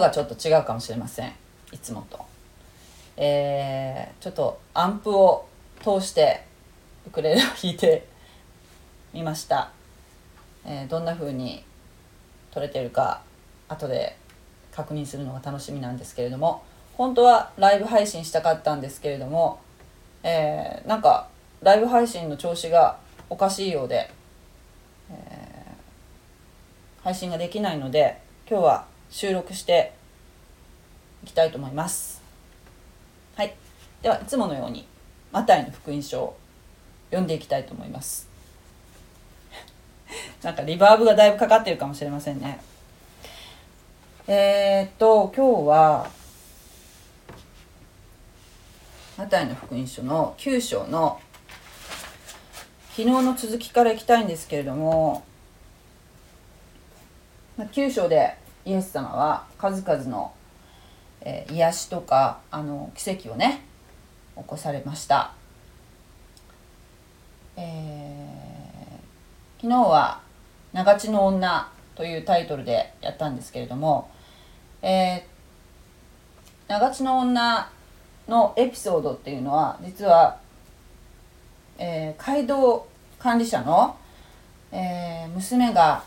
がちょっと違うかもしれません。いつもと。えー、ちょっとアンプを通してウクレレを弾いてみました。えーどんな風に撮れてるか後で確認するのが楽しみなんですけれども本当はライブ配信したかったんですけれども、えーなんかライブ配信の調子がおかしいようで、えー配信ができないので今日は収録していきたいと思います。はい。ではいつものようにマタイの福音書を読んでいきたいと思います。なんかリバーブがだいぶかかってるかもしれませんね。えー、っと今日はマタイの福音書の9章の昨日の続きからいきたいんですけれどもま9章でイエス様は数々の、えー癒しとかあの奇跡をね起こされました、えー昨日は「長地の女」というタイトルでやったんですけれども、えー長地の女のエピソードっていうのは実は、えー街道管理者の、えー娘が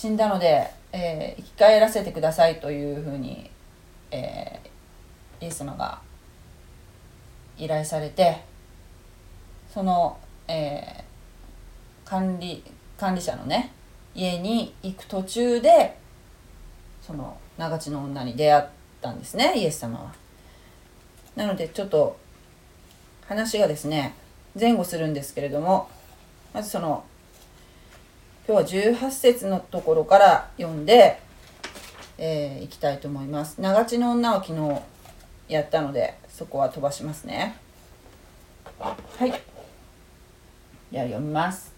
死んだので、えー生き返らせてくださいというふうに、えーイエス様が依頼されてその、えー管理管理者のね家に行く途中でその長地の女に出会ったんですねイエス様は。なのでちょっと話がですね前後するんですけれどもまずその今日は18節のところから読んで、えーいきたいと思います。長地の女は昨日やったのでそこは飛ばしますね。はい。では読みます。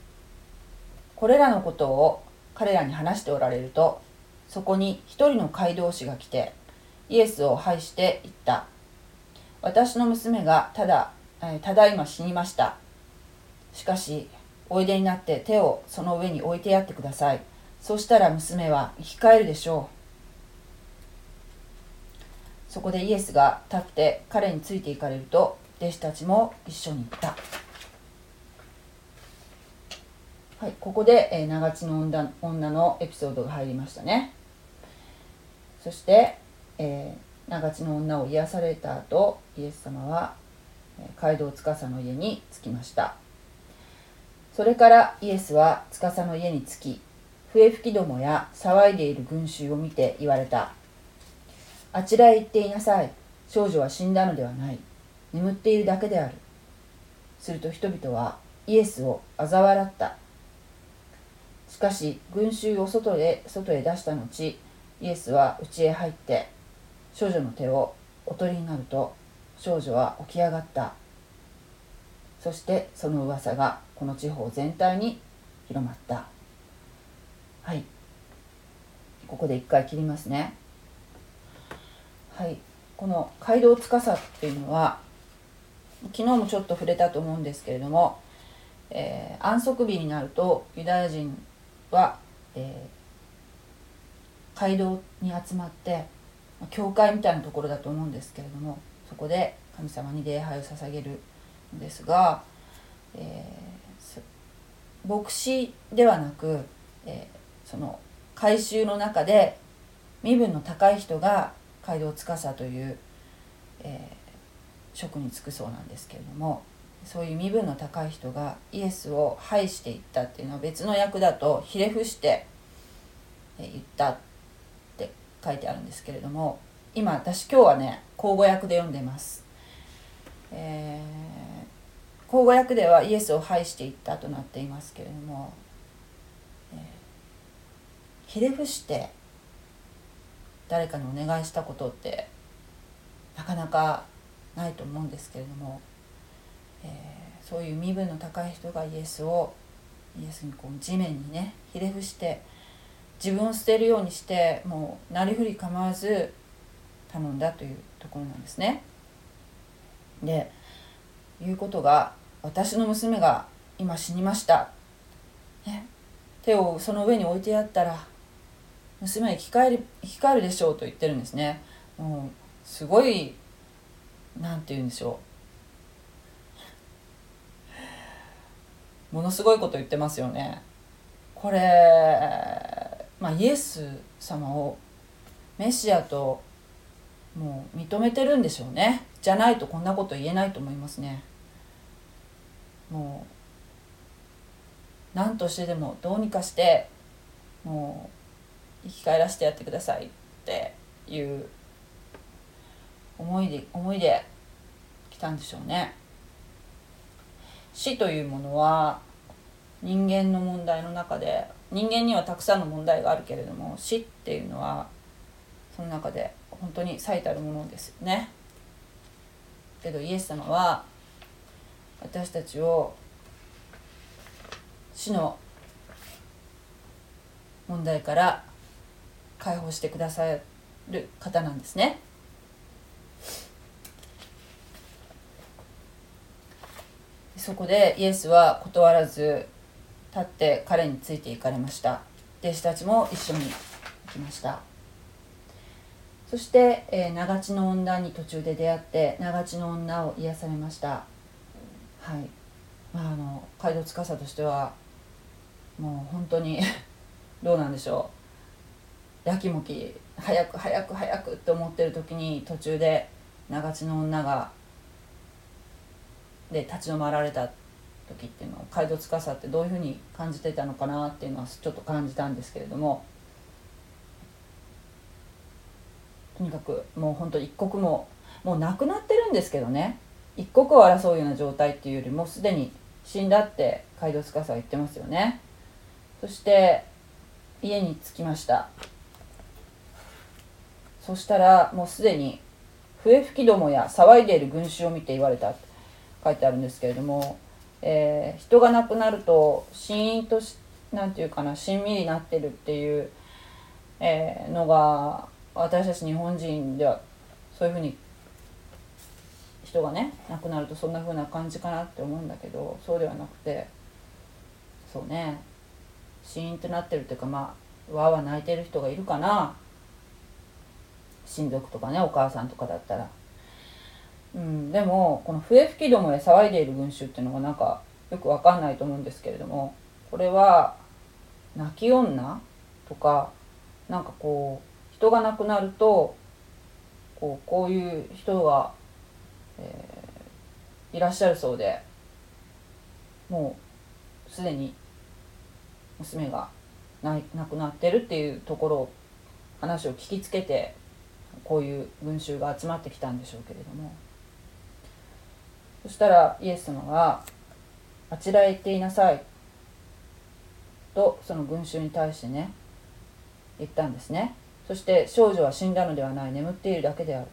これらのことを彼らに話しておられるとそこに一人の街道士が来てイエスを拝して言った私の娘がただ、えーただいま死にましたしかしおいでになって手をその上に置いてやってくださいそうしたら娘は生き返るでしょうそこでイエスが立って彼について行かれると弟子たちも一緒に行ったはい、ここで、えー、長地の女女のエピソードが入りましたね。そして、えー長地の女を癒された後、イエス様は、えー街道司の家に着きました。それからイエスは司の家に着き、笛吹きどもや騒いでいる群衆を見て言われた。あちらへ行っていなさい。少女は死んだのではない。眠っているだけである。すると人々はイエスを嘲笑った。しかし群衆を外へ外へ出した後イエスは家へ入って少女の手をお取りになると少女は起き上がったそしてその噂がこの地方全体に広まった。はい。ここで一回切りますね。はい。この街道司っていうのは昨日もちょっと触れたと思うんですけれども、えー安息日になるとユダヤ人は、えー街道に集まって教会みたいなところだと思うんですけれどもそこで神様に礼拝を捧げるですが、えー牧師ではなく、えーその改宗の中で身分の高い人が街道司という、えー職に就くそうなんですけれどもそういう身分の高い人がイエスを拝していったっていうのは別の訳だとひれ伏してえ言ったって書いてあるんですけれども今私今日はね口語訳で読んでます、えー、口語訳ではイエスを拝していったとなっていますけれども、えーひれ伏して誰かにお願いしたことってなかなかないと思うんですけれども、えーそういう身分の高い人がイエスをイエスにこう地面にねひれ伏して自分を捨てるようにしてもうなりふり構わず頼んだというところなんですね。でいうことが私の娘が今死にました、ね、手をその上に置いてやったら娘は生き返り生き返るでしょうと言ってるんですね。もうすごい何て言うんでしょう。ものすごいこと言ってますよね。これまあイエス様をメシアともう認めてるんでしょうね。じゃないとこんなこと言えないと思いますね。もう何としてでもどうにかしてもう生き返らせてやってくださいっていう思いで思いで来たんでしょうね。死というものは人間の問題の中で人間にはたくさんの問題があるけれども死っていうのはその中で本当に最たるものですよね。けどイエス様は私たちを死の問題から解放してくださる方なんですね。そこでイエスは断らず立って彼について行かれました。弟子たちも一緒に行きました。そして、えー、長地の女に途中で出会って長地の女を癒されました。はい。まああの街道司としてはもう本当に どうなんでしょう。やきもき早く早く早くって思ってる時に途中で長地の女がで立ち止まられた時っていうのを街道司ってどういうふうに感じてたのかなっていうのはちょっと感じたんですけれどもとにかくもう本当一刻ももう亡くなってるんですけどね。一刻を争うような状態っていうよりもすでに死んだって街道司は言ってますよね。そして家に着きました。そしたらもうすでに笛吹きどもや騒いでいる群衆を見て言われた。って書いてあるんですけれども、えー、人が亡くなるとシーンとしなんていうかなしんみりなってるっていう、えー、のが私たち日本人ではそういうふうに人がね亡くなるとそんな風な感じかなって思うんだけどそうではなくてそうねシーンとなってるっていうかまあわーわ泣いてる人がいるかな親族とかねお母さんとかだったら。うん、でもこの笛吹きどもで騒いでいる群衆っていうのがなんかよくわかんないと思うんですけれどもこれは泣き女とかなんかこう人が亡くなるとこうこういう人が、えー、いらっしゃるそうでもうすでに娘が亡くなってるっていうところを話を聞きつけてこういう群衆が集まってきたんでしょうけれども。そしたらイエス様が「あちらへ行っていなさい」とその群衆に対してね言ったんですねそして少女は死んだのではない眠っているだけである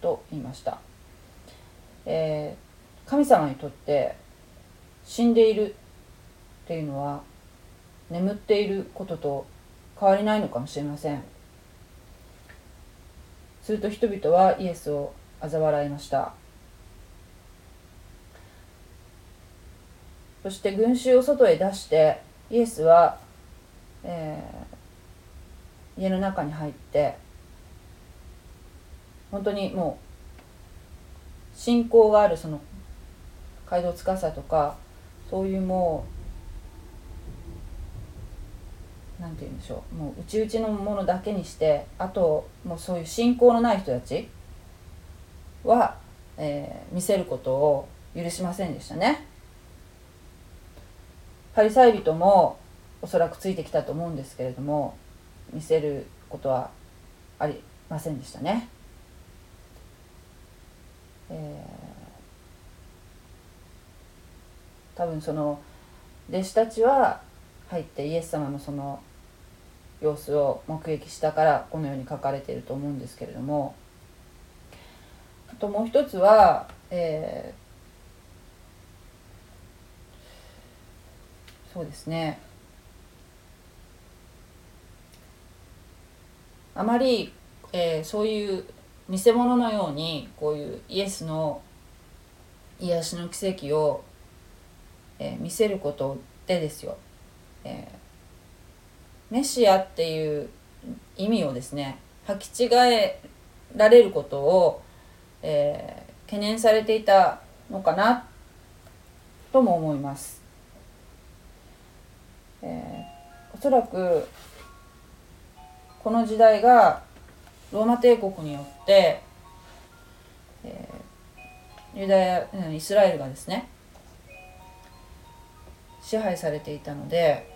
と言いました、えー、神様にとって死んでいるっていうのは眠っていることと変わりないのかもしれません。すると人々はイエスを嘲笑いました。そして群衆を外へ出してイエスは、えー、家の中に入って本当にもう信仰があるその街道司とかそういうもうなんて言うんでしょうもう内々のものだけにしてあともうそういう信仰のない人たちは、えー、見せることを許しませんでしたね。パリサイ人もおそらくついてきたと思うんですけれども見せることはありませんでしたね。えー、多分その弟子たちは入ってイエス様のその様子を目撃したからこのように書かれていると思うんですけれどもあともう一つは、えーそうですね。あまり、えー、そういう偽物のようにこういうイエスの癒しの奇跡を、えー、見せることでですよ、えー、メシアっていう意味をですね履き違えられることを、えー、懸念されていたのかなとも思います。えー、おそらくこの時代がローマ帝国によって、えー、ユダヤイスラエルがですね支配されていたので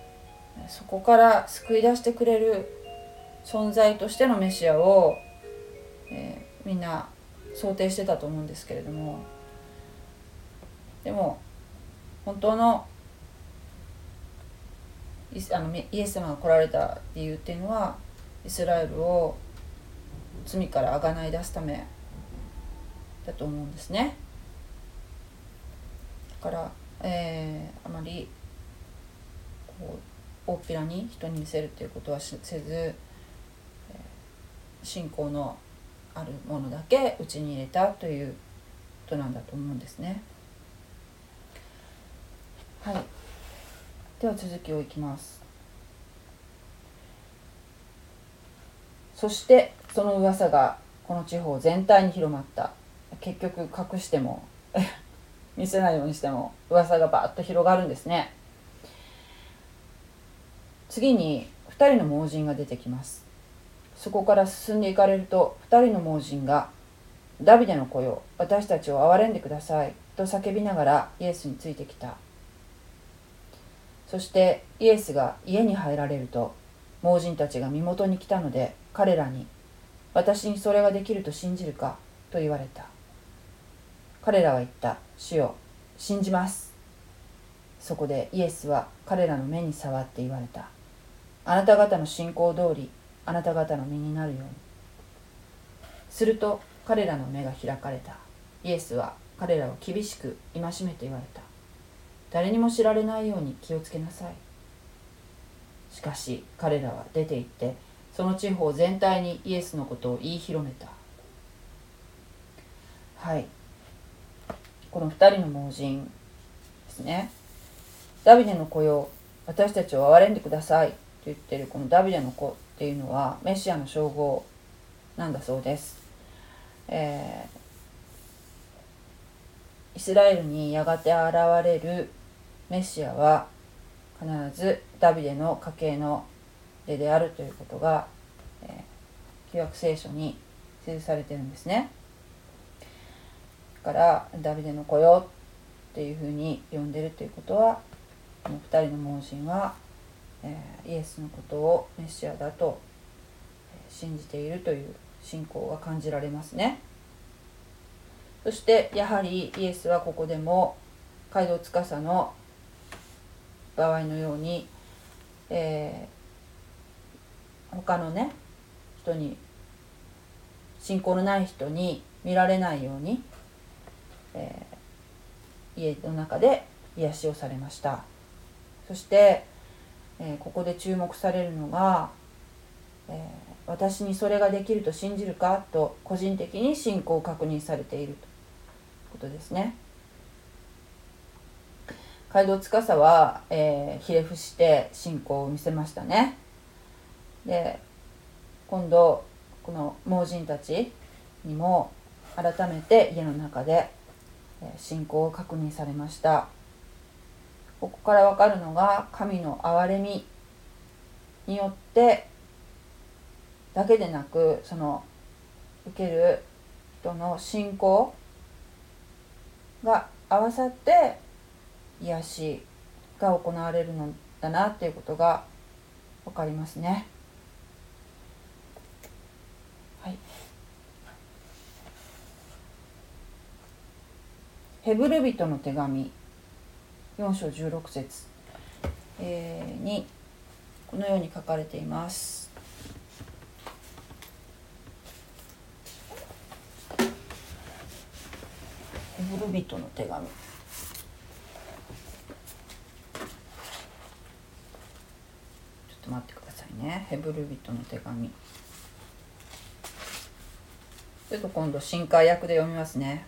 そこから救い出してくれる存在としてのメシアを、えー、みんな想定してたと思うんですけれどもでも本当のあのイエス様が来られた理由っていうのはイスラエルを罪からあがない出すためだと思うんですね。だから、えー、あまりこう大っぴらに人に見せるっていうことはせず、信仰のあるものだけうちに入れたということなんだと思うんですね。はい。では続きをいきます。そしてその噂がこの地方全体に広まった。結局隠しても 見せないようにしても噂がバーッと広がるんですね。次に2人の盲人が出てきます。そこから進んでいかれると2人の盲人が「ダビデの子よ私たちを憐れんでください」と叫びながらイエスについてきた。そしてイエスが家に入られると盲人たちが身元に来たので彼らに「私にそれができると信じるか?」と言われた。彼らは言った「主よ信じます」そこでイエスは彼らの目に触って言われたあなた方の信仰通りあなた方の身になるように。すると彼らの目が開かれた。イエスは彼らを厳しく戒めて言われた誰にも知られないように気をつけなさいしかし彼らは出て行ってその地方全体にイエスのことを言い広めた。はい。この2人の盲人ですね。ダビデの子よ私たちを憐れんでください。と言ってるこのダビデの子っていうのはメシアの称号なんだそうです、えー、イスラエルにやがて現れるメシアは必ずダビデの家系のであるということが、えー、旧約聖書に記されてるんですね。だからダビデの子よっていうふうに呼んでるということはこの2人の盲人は、え、イエスのことをメシアだと信じているという信仰が感じられますね。そしてやはりイエスはここでも街道司の場合のように、えー他のね人に信仰のない人に見られないように、えー、家の中で癒しをされましたそして、えー、ここで注目されるのが、えー、私にそれができると信じるかと個人的に信仰を確認されているということですね。街道司は、えー、ひれ伏して信仰を見せましたね。で今度この盲人たちにも改めて家の中で信仰を確認されましたここから分かるのが神の憐れみによってだけでなくその受ける人の信仰が合わさって癒しが行われるのだなっていうことが分かりますね。はい。ヘブル人の手紙4章16節、えー、にこのように書かれています。ヘブル人の手紙。ちょっと待ってくださいね。ヘブル人の手紙。ちょっと今度新海訳で読みますね。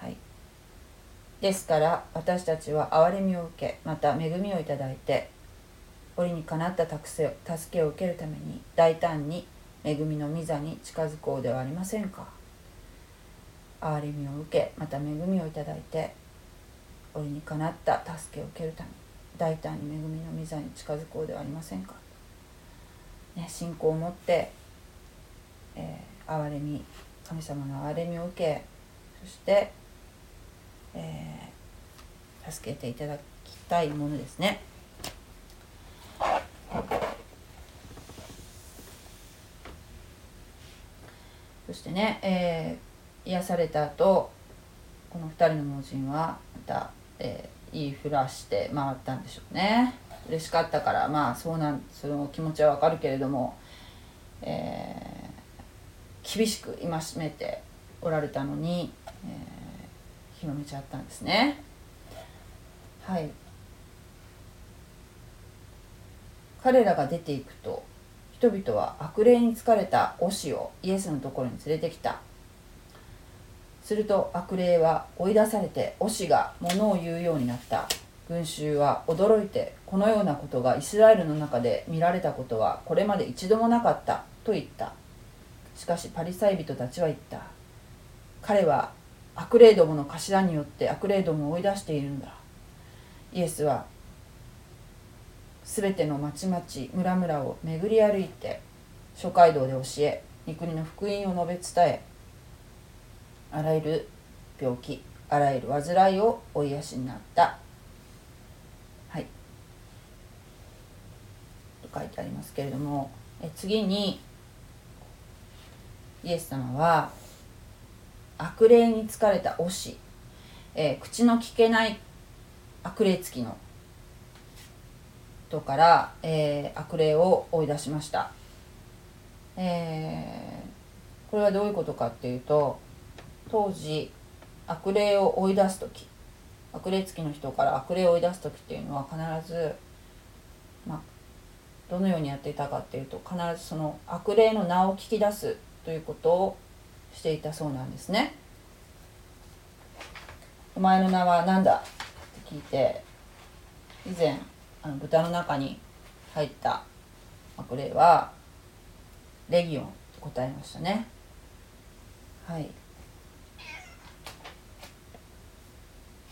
はい。ですから私たちは憐れみを受けまた恵みをいただいて折にかなった助けを受けるために大胆に恵みの御座に近づこうではありませんか。憐れみを受けまた恵みをいただいて折にかなった助けを受けるために大胆に恵みの御座に近づこうではありませんか、ね、信仰を持って、えー、憐れみ神様の憐れみを受けそして、えー、助けていただきたいものですね。そしてね、えー、癒された後この2人の盲人はまた、えー、言いふらして回ったんでしょうね嬉しかったからまあそうなんその気持ちはわかるけれども、えー、厳しく戒めておられたのに、えー、広めちゃったんですね。はい。彼らが出ていくと人々は悪霊に疲れたオシをイエスのところに連れてきた。すると悪霊は追い出されてオシが物を言うようになった。群衆は驚いてこのようなことがイスラエルの中で見られたことはこれまで一度もなかったと言った。しかしパリサイ人たちは言った。彼は悪霊どもの頭によって悪霊どもを追い出しているんだ。イエスはすべての町々村々を巡り歩いて諸街道で教え御国の福音を述べ伝えあらゆる病気あらゆる患いをお癒しになった。はい。と書いてありますけれどもえ次にイエス様は悪霊に疲れた推し、えー、口の聞けない悪霊付きの人から、えー、悪霊を追い出しました、えー、これはどういうことかっていうと当時悪霊を追い出す時悪霊付きの人から悪霊を追い出す時っていうのは必ずまあどのようにやっていたかっていうと必ずその悪霊の名を聞き出すということをしていたそうなんですね。お前の名は何だ？って聞いて以前あの豚の中に入った悪霊はレギオンと答えましたね。はい。と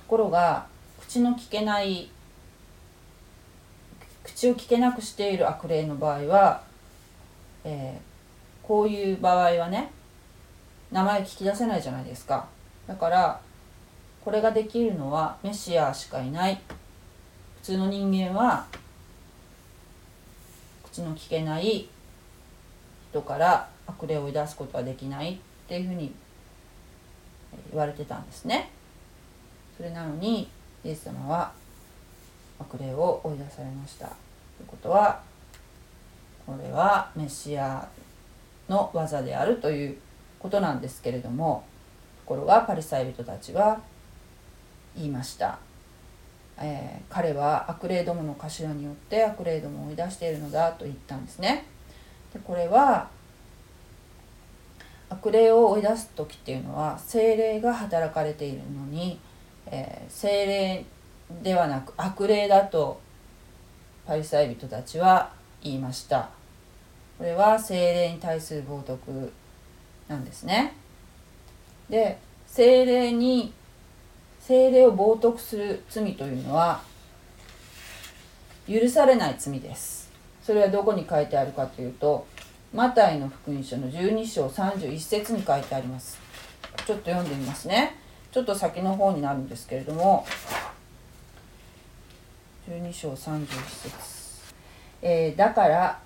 ころが口の聞けない口を聞けなくしている悪霊の場合は、えー、こういう場合はね名前聞き出せないじゃないですかだからこれができるのはメシアしかいない普通の人間は口の聞けない人から悪霊を追い出すことはできないっていうふうに言われてたんですね。それなのにイエス様は悪霊を追い出されました。ということはこれはメシアの技であるということなんですけれどもところがパリサイ人たちは言いました。えー、彼は悪霊どもの頭によって悪霊どもを追い出しているのだと言ったんですね。でこれは悪霊を追い出す時っていうのは精霊が働かれているのに、えー、精霊ではなく悪霊だとパリサイ人たちは言いました。これは精霊に対する冒涜なんですね。で精霊に精霊を冒涜する罪というのは許されない罪です。それはどこに書いてあるかというとマタイの福音書の12章31節に書いてあります。ちょっと読んでみますね。ちょっと先の方になるんですけれども12章31節、えー、だから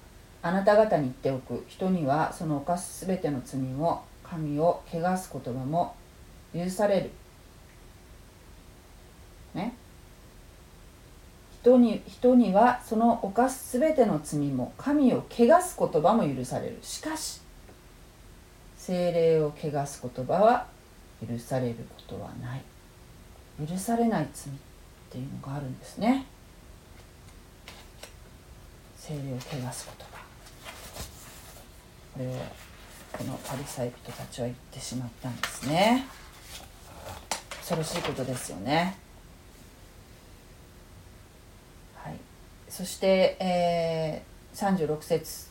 あなた方に言っておく。人にはその犯す全ての罪も神を汚す言葉も許される。ね？人に人にはその犯す全ての罪も神を汚す言葉も許される。しかし精霊を汚す言葉は許されることはない。許されない罪っていうのがあるんですね。精霊を汚す言葉。これをこのパリサイ人たちは言ってしまったんですね恐ろしいことですよね。はい、そして、えー、36節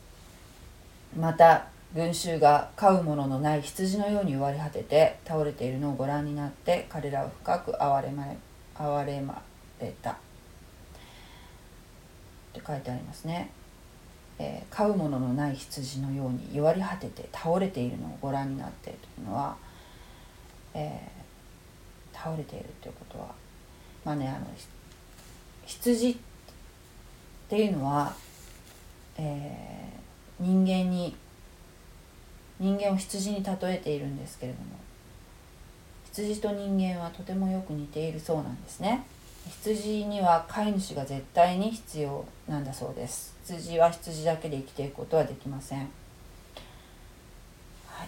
また群衆が飼うもののない羊のように割り果てて倒れているのをご覧になって彼らを深く憐れまれ憐れまれたって書いてありますね。えー、飼うもののない羊のように弱り果てて倒れているのをご覧になっているというのは、えー、倒れているということはまあねあの羊っていうのは、えー、人間に人間を羊に例えているんですけれども羊と人間はとてもよく似ているそうなんですね。羊には飼い主が絶対に必要なんだそうです。羊は羊だけで生きていくことはできません、はい、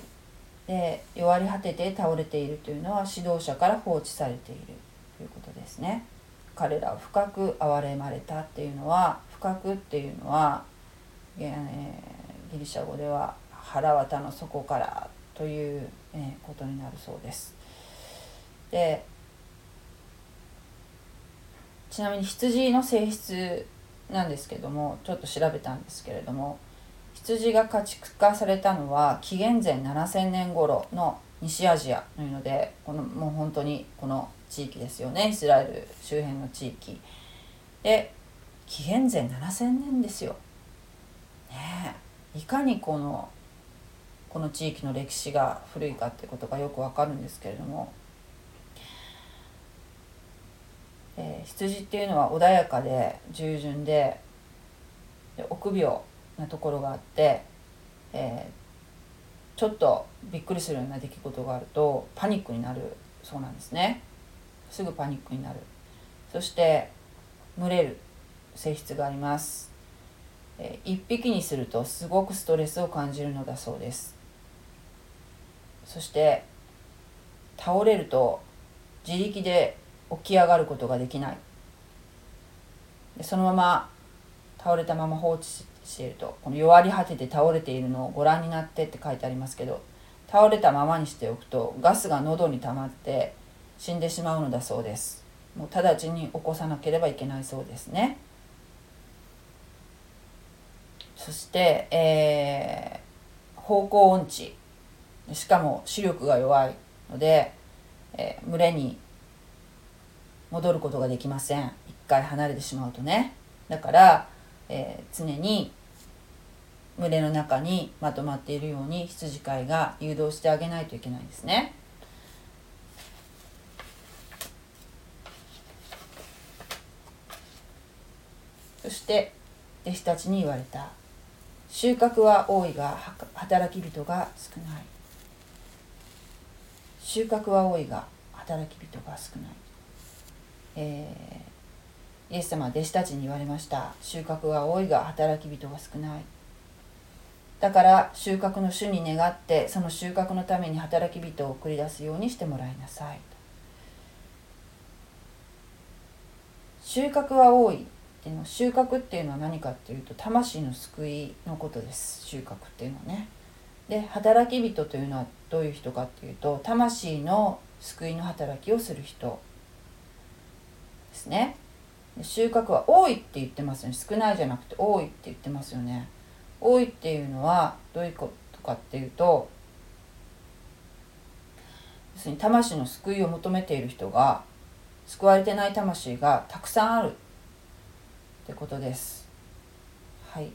で弱り果てて倒れているというのは指導者から放置されているということですね。彼らを深く憐れまれたっていうのは深くっていうのは、えー、ギリシャ語では腹渡の底からという、え、ことになるそうです。でちなみに羊の性質なんですけどもちょっと調べたんですけれども羊が家畜化されたのは紀元前7000年頃の西アジアというのでこのもう本当にこの地域ですよね。イスラエル周辺の地域。で紀元前7000年ですよ。ねえ。いかにこのこの地域の歴史が古いかってことがよくわかるんですけれどもえー、羊っていうのは穏やかで従順でで臆病なところがあって、えー、ちょっとびっくりするような出来事があるとパニックになるそうなんですね。すぐパニックになる。そして群れる性質があります、えー、一匹にするとすごくストレスを感じるのだそうです。そして倒れると自力で起き上がることができない。でそのまま倒れたまま放置しているとこの弱り果てて倒れているのをご覧になってって書いてありますけど倒れたままにしておくとガスが喉に溜まって死んでしまうのだそうです。もう直ちに起こさなければいけないそうですね。そして、えー、方向音痴。しかも視力が弱いので、えー、群れに戻ることができません。一回離れてしまうとね。だから、えー、常に群れの中にまとまっているように羊飼いが誘導してあげないといけないんですね。そして弟子たちに言われた。収穫は多いが働き人が少ない。収穫は多いが働き人が少ない。えー、イエス様は弟子たちに言われました。収穫が多いが働き人が少ない。だから収穫の主に願ってその収穫のために働き人を送り出すようにしてもらいなさい。収穫は多い。っていうの収穫っていうのは何かっていうと魂の救いのことです。収穫っていうのはね。で働き人というのはどういう人かっていうと魂の救いの働きをする人。ですね。収穫は多いって言ってますよね。少ないじゃなくて多いって言ってますよね。多いっていうのはどういうことかっていうと要するに魂の救いを求めている人が救われてない魂がたくさんあるってことです。はい。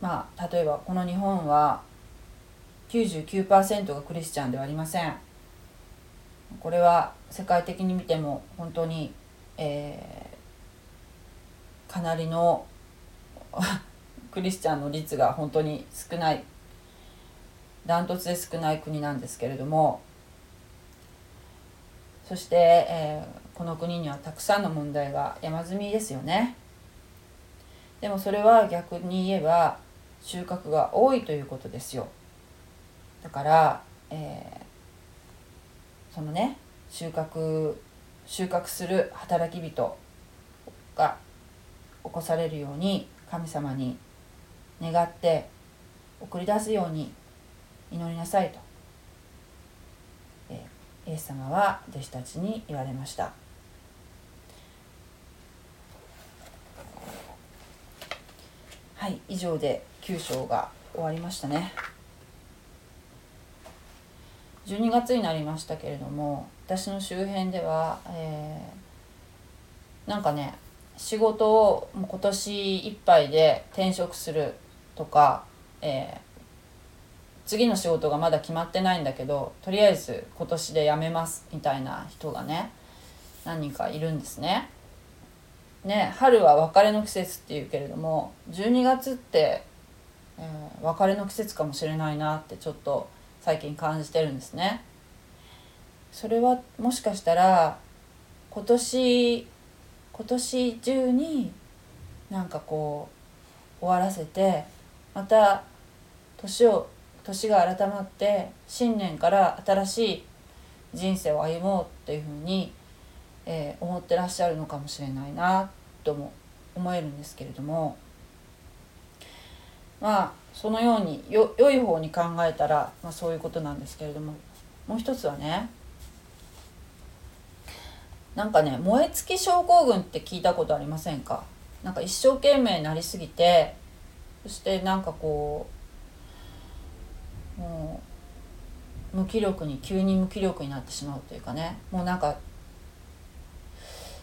まあ例えばこの日本は99%がクリスチャンではありません。これは世界的に見ても本当に、えー、かなりの クリスチャンの率が本当に少ないダントツで少ない国なんですけれどもそして、えー、この国にはたくさんの問題が山積みですよね。でもそれは逆に言えば収穫が多いということですよ。だから、えー、そのね収穫収穫する働き人が起こされるように神様に願って送り出すように祈りなさいと。えイエス様は弟子たちに言われました。はい以上で9章が終わりましたね。12月になりましたけれども私の周辺では、えー、なんかね仕事をもう今年いっぱいで転職するとか、えー、次の仕事がまだ決まってないんだけどとりあえず今年で辞めますみたいな人がね何人かいるんですね。ね春は別れの季節っていうけれども12月って、えー、別れの季節かもしれないなってちょっと最近感じてるんですね。それはもしかしたら今年今年中になんかこう終わらせてまた年を年が改まって新年から新しい人生を歩もうっていうふうに、えー、思ってらっしゃるのかもしれないなとも思えるんですけれどもまあそのようによ良い方に考えたら、まあ、そういうことなんですけれども。もう一つはねなんかね燃え尽き症候群って聞いたことありませんか？なんか一生懸命なりすぎてそしてなんかこうもう無気力に急に無気力になってしまうというかね。もうなんか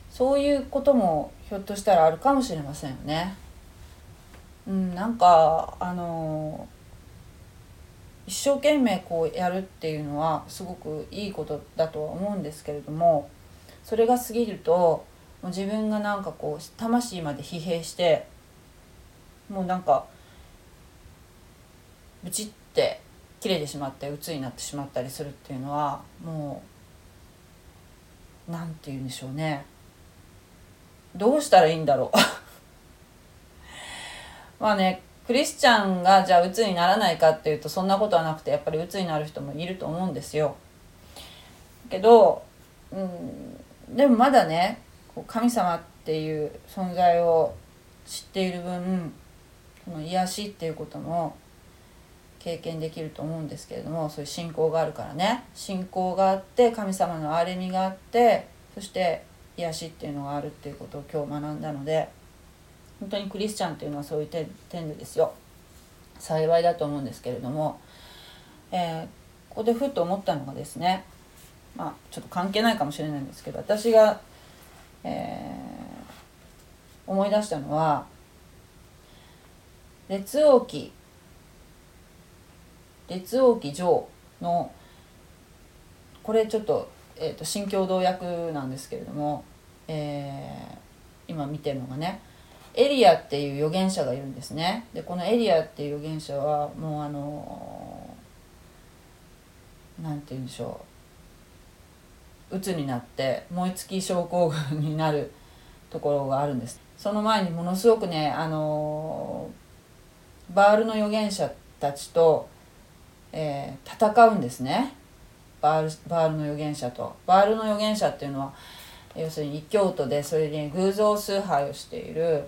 そういうこともひょっとしたらあるかもしれませんよね。うん、なんかあの一生懸命こうやるっていうのはすごくいいことだとは思うんですけれどもそれが過ぎるともう自分がなんかこう魂まで疲弊してもうなんかブチって切れてしまって鬱になってしまったりするっていうのはもう何て言うんでしょうね。どうしたらいいんだろう。まあねクリスチャンがじゃあ鬱にならないかっていうとそんなことはなくてやっぱり鬱になる人もいると思うんですよ。けど、うん、でもまだね神様っていう存在を知っている分この癒しっていうことも経験できると思うんですけれどもそういう信仰があるからね信仰があって神様の憐れみがあってそして癒しっていうのがあるっていうことを今日学んだので本当にクリスチャンっていうのはそういう点でですよ。幸いだと思うんですけれども、えー、ここでふっと思ったのがですねまあちょっと関係ないかもしれないんですけど私が、えー、思い出したのは列王記列王記上のこれちょっと,、えーと、新共同訳なんですけれども、えー、今見てるのがねエリアっていう預言者がいるんですね。でこのエリアっていう預言者はもうあの何て言うんでしょう。鬱になって燃え尽き症候群になるところがあるんです。その前にものすごくねあのバールの預言者たちと、えー、戦うんですね。バールバールの預言者と。バールの預言者っていうのは要するに京都でそれで偶像崇拝をしている、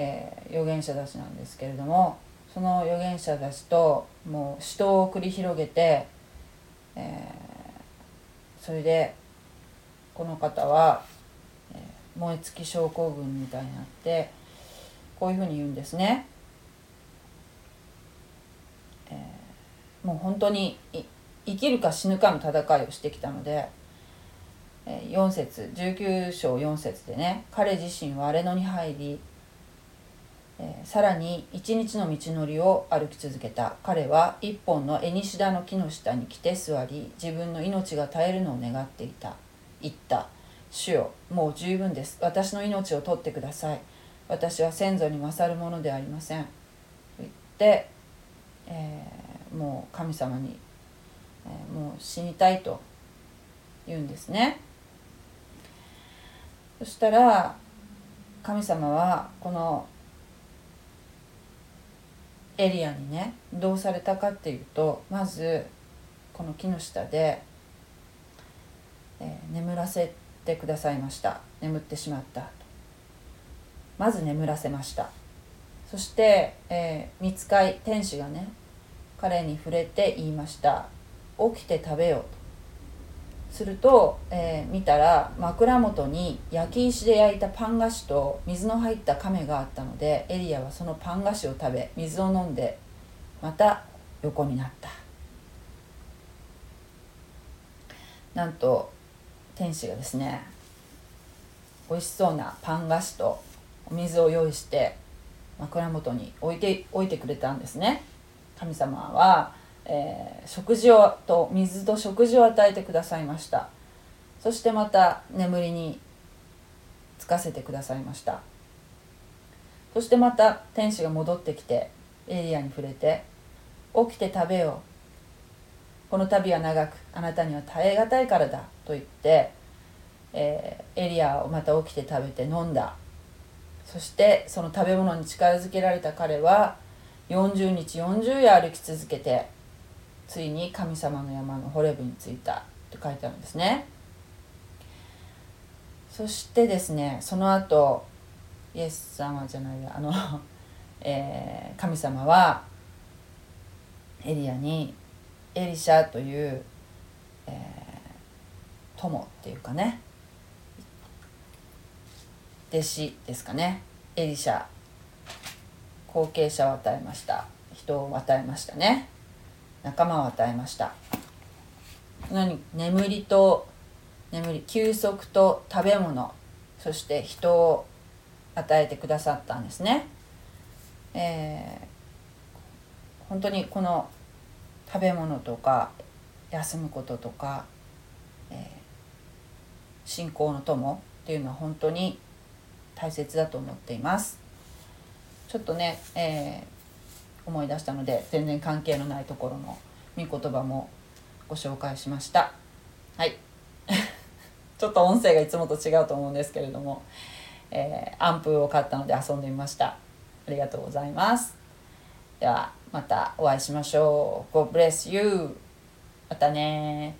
えー、預言者たちなんですけれどもその預言者たちともう死闘を繰り広げて、えー、それでこの方は、えー、燃え尽き症候群みたいになってこういうふうに言うんですね。えー、もう本当に生きるか死ぬかの戦いをしてきたので、4節19章4節でね彼自身は荒れ野に入り、さらに一日の道のりを歩き続けた。彼は一本のエニシダの木の下に来て座り自分の命が絶えるのを願っていた。言った「主よもう十分です。私の命を取ってください。私は先祖に勝るものではありません」と言って、えー、もう神様に、えー、もう死にたいと言うんですね。そしたら神様はこのエリアにねどうされたかっていうとまずこの木の下でえー、眠らせてくださいました。眠ってしまったとまず眠らせました。そして、えー、見つかい天使がね彼に触れて言いました。起きて食べようと。すると、えー見たら枕元に焼き石で焼いたパン菓子と水の入った亀があったのでエリアはそのパン菓子を食べ水を飲んでまた横になった。なんと天使がですね美味しそうなパン菓子とお水を用意して枕元に置いて置いてくれたんですね。神様は、えー食事をと水と食事を与えてくださいました。そしてまた眠りにつかせてくださいました。そしてまた天使が戻ってきてエリアに触れて「起きて食べよう。この旅は長くあなたには耐え難いからだ」と言って、えーエリアをまた起きて食べて飲んだ。そしてその食べ物に力づけられた彼は40日40夜歩き続けてついに神様の山のホレブに着いたと書いてあるんですね。そしてですねその後イエス様じゃないやあの、えー神様はエリアにエリシャという、えー友っていうかね弟子ですかね。エリシャ後継者を与えました。人を与えましたね。仲間を与えました。何？眠りと眠り休息と食べ物そして人を与えてくださったんですね、えー本当にこの食べ物とか休むこととか、えー信仰の友っていうのは本当に大切だと思っています。ちょっとね、えー思い出したので全然関係のないところの見言葉もご紹介しました。はい。ちょっと音声がいつもと違うと思うんですけれども、えーアンプを買ったので遊んでみました。ありがとうございます。ではまたお会いしましょう。God bless you またね